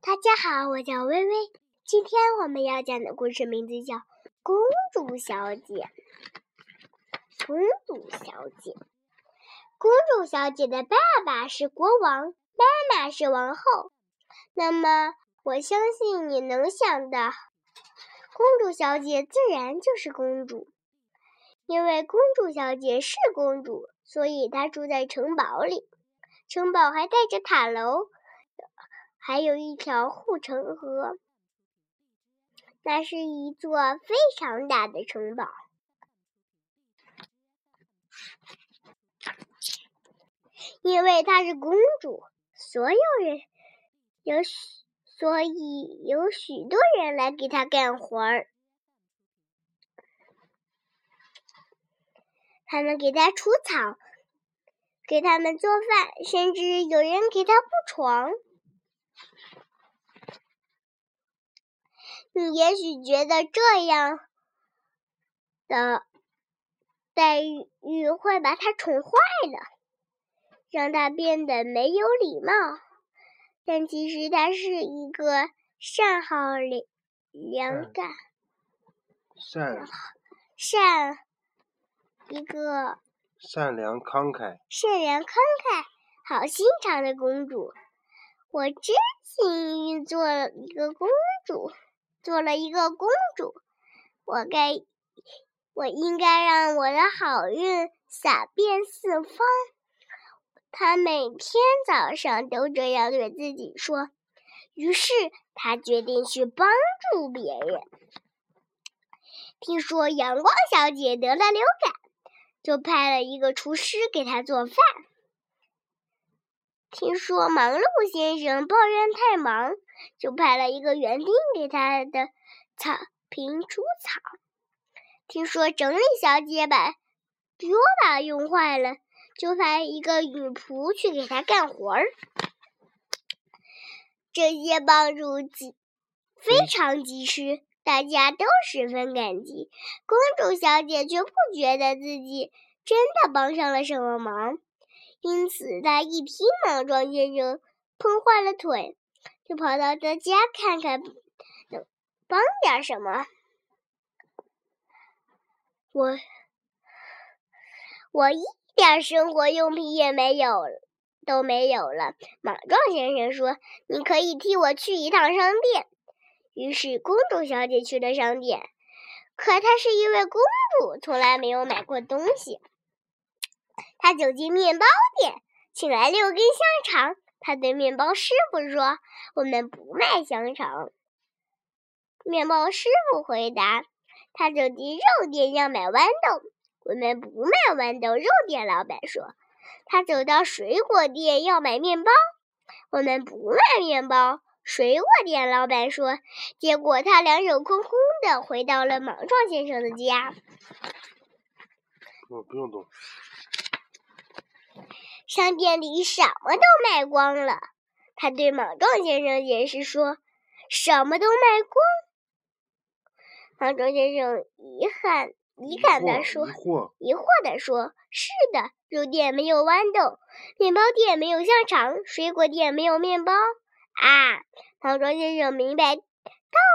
大家好，我叫微微。今天我们要讲的故事名字叫《公主小姐》。公主小姐，公主小姐的爸爸是国王，妈妈是王后。那么，我相信你能想到，公主小姐自然就是公主，因为公主小姐是公主，所以她住在城堡里。城堡还带着塔楼。还有一条护城河，那是一座非常大的城堡。因为她是公主，所有人有许，所以有许多人来给她干活儿。他们给她除草，给他们做饭，甚至有人给她铺床。你也许觉得这样的待遇会把他宠坏了，让他变得没有礼貌。但其实他是一个善好良良感善善一个善良慷慨善良慷慨好心肠的公主。我真幸运，做了一个公主。做了一个公主，我该，我应该让我的好运洒遍四方。她每天早上都这样对自己说。于是，她决定去帮助别人。听说阳光小姐得了流感，就派了一个厨师给她做饭。听说忙碌先生抱怨太忙。就派了一个园丁给他的草坪除草。听说整理小姐把拖把用坏了，就派一个女仆去给她干活儿。这些帮助及非常及时，大家都十分感激。公主小姐却不觉得自己真的帮上了什么忙，因此她一听莽撞先生碰坏了腿。就跑到他家看看，能帮点什么？我我一点生活用品也没有，都没有了。莽撞先生说：“你可以替我去一趟商店。”于是公主小姐去了商店，可她是一位公主，从来没有买过东西。她走进面包店，请来六根香肠。他对面包师傅说：“我们不卖香肠。”面包师傅回答：“他走进肉店要买豌豆，我们不卖豌豆。”肉店老板说：“他走到水果店要买面包，我们不卖面包。”水果店老板说：“结果他两手空空的回到了莽撞先生的家。”我不用动。商店里什么都卖光了，他对莽撞先生解释说：“什么都卖光。”莽撞先生遗憾遗憾地说：“疑惑地说，是的，肉店没有豌豆，面包店没有香肠，水果店没有面包。”啊，莽撞先生明白到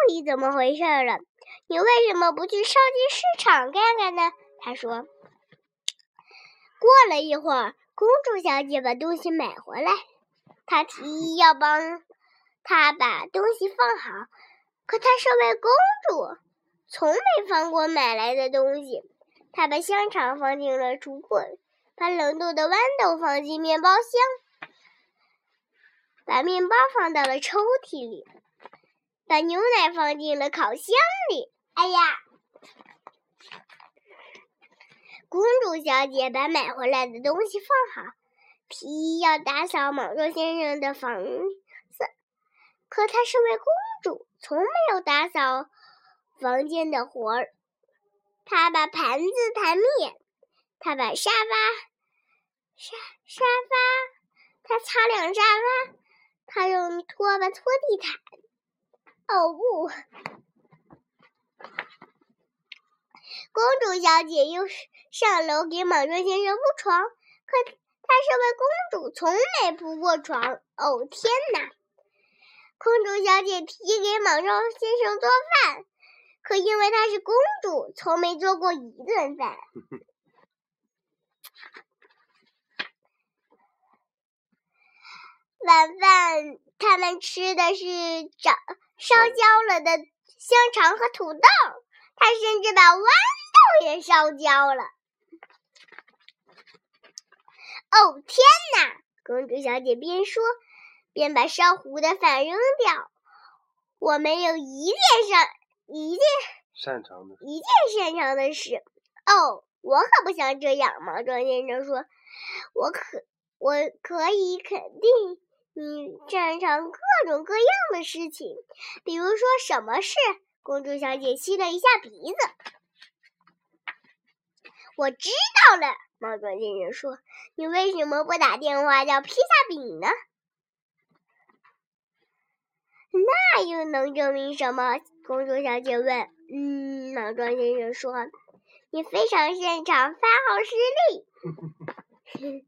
底怎么回事了。你为什么不去超级市场看看呢？他说。过了一会儿。公主小姐把东西买回来，她提议要帮她把东西放好。可她是位公主，从没放过买来的东西。她把香肠放进了橱柜，把冷冻的豌豆放进面包箱，把面包放到了抽屉里，把牛奶放进了烤箱里。哎呀！公主小姐把买回来的东西放好，提议要打扫莽撞先生的房子。可她是位公主，从没有打扫房间的活儿。她把盘子弹灭，她把沙发沙沙发，她擦亮沙发，她用拖把拖地毯。哦不！公主小姐又是上楼给莽撞先生铺床，可她是位公主，从没铺过床。哦天哪！公主小姐提议给莽撞先生做饭，可因为她是公主，从没做过一顿饭。晚饭他们吃的是长烧焦了的香肠和土豆，他甚至把豌豆也烧焦了。哦天哪！公主小姐边说边把烧糊的饭扔掉。我没有一件上一件擅长的一件擅长的事。哦，我可不想这样。莽撞先生说：“我可我可以肯定。”你擅长各种各样的事情，比如说什么事？公主小姐吸了一下鼻子。我知道了，莽撞先生说：“你为什么不打电话叫披萨饼呢？”那又能证明什么？公主小姐问。嗯，莽撞先生说：“你非常擅长发号施令。”